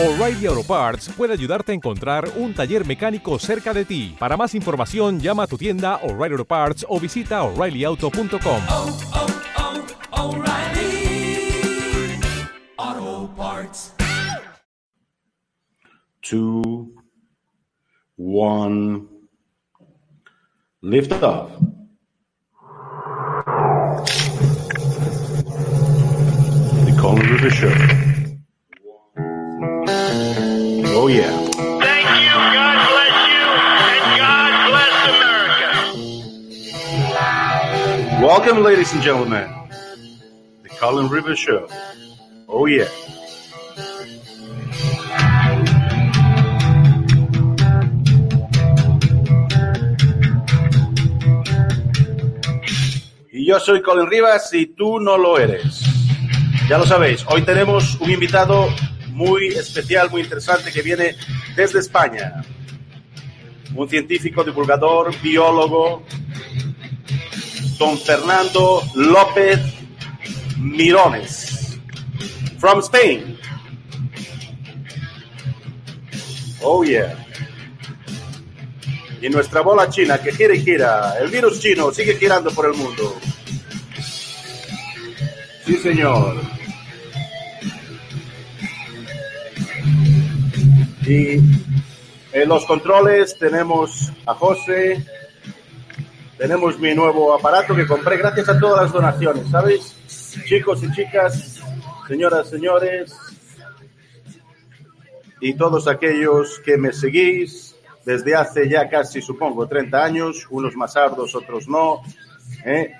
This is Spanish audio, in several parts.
O'Reilly Auto Parts puede ayudarte a encontrar un taller mecánico cerca de ti. Para más información, llama a tu tienda O'Reilly Auto Parts o visita oreillyauto.com. oh, oh, O'Reilly Auto Parts. two, one, lift off. The Colin River Show. Oh yeah. Thank you. God bless you. And God bless America. Welcome, ladies and gentlemen. The Colin River Show. Oh yeah. Y yo soy Colin Rivas y tú no lo eres. Ya lo sabéis, hoy tenemos un invitado muy especial, muy interesante que viene desde España. Un científico, divulgador, biólogo, don Fernando López Mirones, from Spain. Oh yeah. Y nuestra bola china que gira y gira. El virus chino sigue girando por el mundo. Sí, señor. Y en los controles tenemos a José, tenemos mi nuevo aparato que compré gracias a todas las donaciones, ¿sabéis? Chicos y chicas, señoras, señores, y todos aquellos que me seguís desde hace ya casi, supongo, 30 años, unos más ardos, otros no, ¿eh?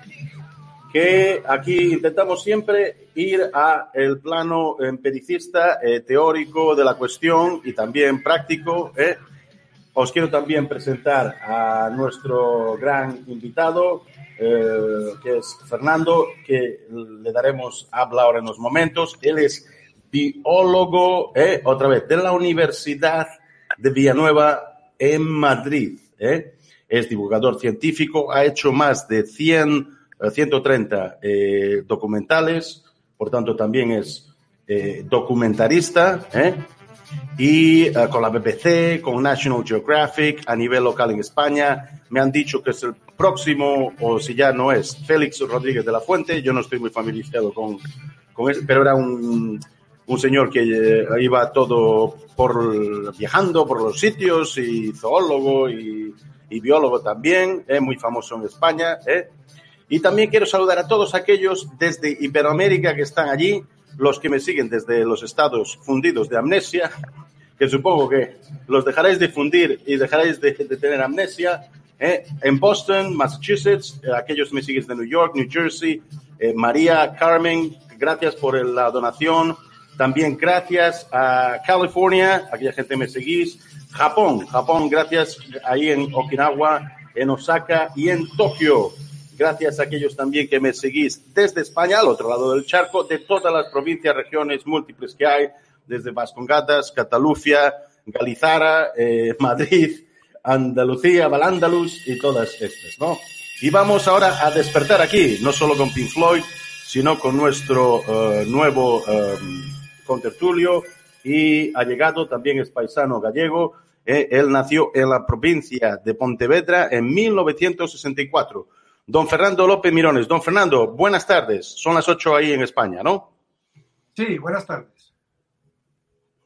Que aquí intentamos siempre ir a el plano empiricista, eh, teórico de la cuestión y también práctico, ¿eh? Os quiero también presentar a nuestro gran invitado, eh, que es Fernando, que le daremos habla ahora en unos momentos. Él es biólogo, eh, otra vez, de la Universidad de Villanueva en Madrid. eh. Es divulgador científico, ha hecho más de 100, eh, 130 eh, documentales, por tanto también es eh, documentarista. ¿eh? y eh, con la BBC, con National Geographic, a nivel local en España. Me han dicho que es el próximo, o si ya no es, Félix Rodríguez de la Fuente. Yo no estoy muy familiarizado con, con eso, pero era un, un señor que eh, iba todo por viajando por los sitios y zoólogo y, y biólogo también, eh, muy famoso en España. eh. Y también quiero saludar a todos aquellos desde Iberoamérica que están allí, los que me siguen desde los estados fundidos de amnesia, que supongo que los dejaréis de fundir y dejaréis de, tener amnesia. ¿eh? En Boston, Massachusetts, eh, aquellos que me siguen de New York, New Jersey, eh, María, Carmen, gracias por la donación. También gracias a California, aquella gente me seguís. Japón, Japón, gracias ahí en Okinawa, en Osaka y en Tokio. Gracias a aquellos también que me seguís desde España, al otro lado del charco, de todas las provincias, regiones múltiples que hay, desde Vascongadas, Catalucia, Galizara, eh, Madrid, Andalucía, Valándalus y todas estas, ¿no? Y vamos ahora a despertar aquí, no solo con Pink Floyd, sino con nuestro eh, nuevo eh, contertulio y ha llegado, también es paisano gallego. eh, él nació en la provincia de Pontevedra en 1964. Don Fernando López Mirones. Don Fernando, buenas tardes. Son las ocho ahí en España, ¿no? Sí, buenas tardes.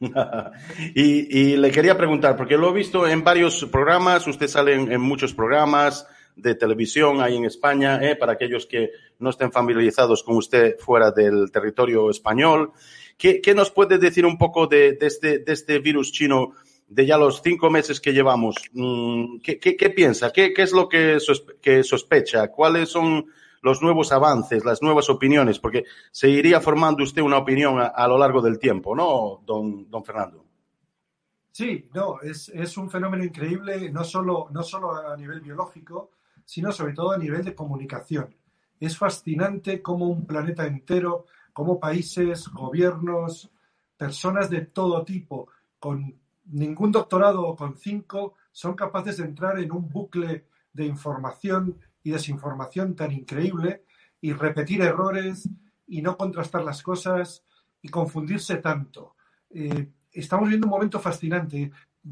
y, y le quería preguntar, porque lo he visto en varios programas, usted sale en, en muchos programas de televisión ahí en España, ¿eh? para aquellos que no estén familiarizados con usted fuera del territorio español. ¿Qué, qué nos puede decir un poco de, de este, de este virus chino de ya los cinco meses que llevamos? Mm, ¿Qué, qué, piensa? ¿Qué, ¿Qué es lo que sospecha? ¿Cuáles son los nuevos avances, las nuevas opiniones? Porque se iría formando usted una opinión a, a lo largo del tiempo, ¿no, don, don Fernando? Sí, no, es, es un fenómeno increíble, no solo, no solo a nivel biológico, sino sobre todo a nivel de comunicación. Es fascinante cómo un planeta entero, cómo países, gobiernos, personas de todo tipo, con ningún doctorado con cinco, son capaces de entrar en un bucle de información y desinformación tan increíble y repetir errores y no contrastar las cosas y confundirse tanto. Eh, estamos viendo un momento fascinante.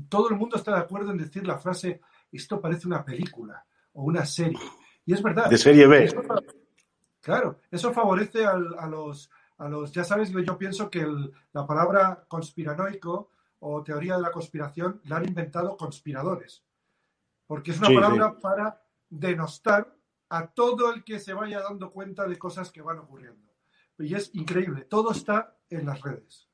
Todo el mundo está de acuerdo en decir la frase, esto parece una película o una serie. Y es verdad. De serie B. Eso claro, eso favorece a, los, a los, ya sabes, yo pienso que el- la palabra conspiranoico o teoría de la conspiración la han inventado conspiradores. Porque es una Sí, palabra para denostar a todo el que se vaya dando cuenta de cosas que van ocurriendo. Y es increíble, todo está en las redes.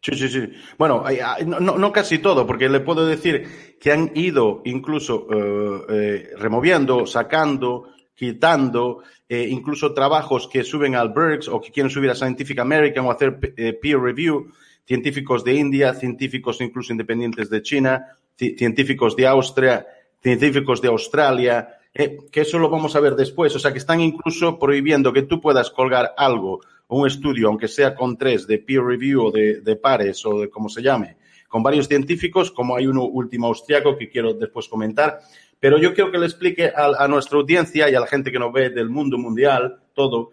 Sí, sí, sí. Bueno, no, no- casi todo, porque le puedo decir que han ido incluso eh, eh, removiendo, sacando, quitando, eh, incluso trabajos que suben al Berks o que quieren subir a Scientific American o hacer eh, peer review, científicos de India, científicos incluso independientes de China, ci- científicos de Austria, científicos de Australia, eh, que eso lo vamos a ver después. O sea, que están incluso prohibiendo que tú puedas colgar algo un estudio, aunque sea con tres, de peer review o de, de pares o de como se llame, con varios científicos, como hay uno último austriaco que quiero después comentar. Pero yo quiero que le explique a, a nuestra audiencia y a la gente que nos ve del mundo mundial, todo,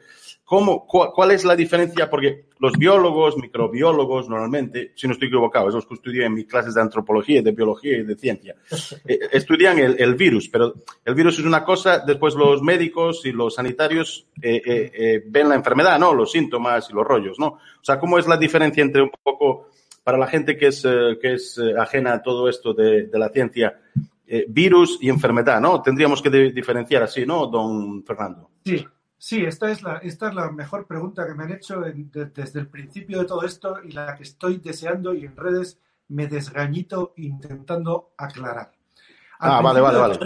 cómo, cu- cuál es la diferencia, porque los biólogos, microbiólogos, normalmente, si no estoy equivocado, esos que estudié en mis clases de antropología, de biología y de ciencia, eh, estudian el, virus, pero el virus es una cosa, después los médicos y los sanitarios eh, eh, eh, ven la enfermedad, ¿no? Los síntomas y los rollos, ¿no? O sea, ¿cómo es la diferencia entre un poco, para la gente que es, que es ajena a todo esto de, la ciencia, virus y enfermedad, ¿no? Tendríamos que diferenciar así, ¿no, don Fernando? Sí, sí, esta es la, esta es la mejor pregunta que me han hecho en- de- desde el principio de todo esto y la que estoy deseando y en redes me desgañito intentando aclarar. Al Ah, vale, vale, vale.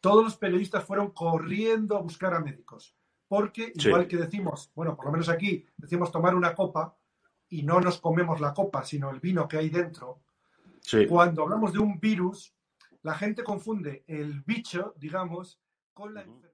Todos los periodistas fueron corriendo a buscar a médicos, porque Sí. igual que decimos, bueno, por lo menos aquí decimos tomar una copa y no nos comemos la copa, sino el vino que hay dentro, Sí. cuando hablamos de un virus, la gente confunde el bicho, digamos, con la enfermedad.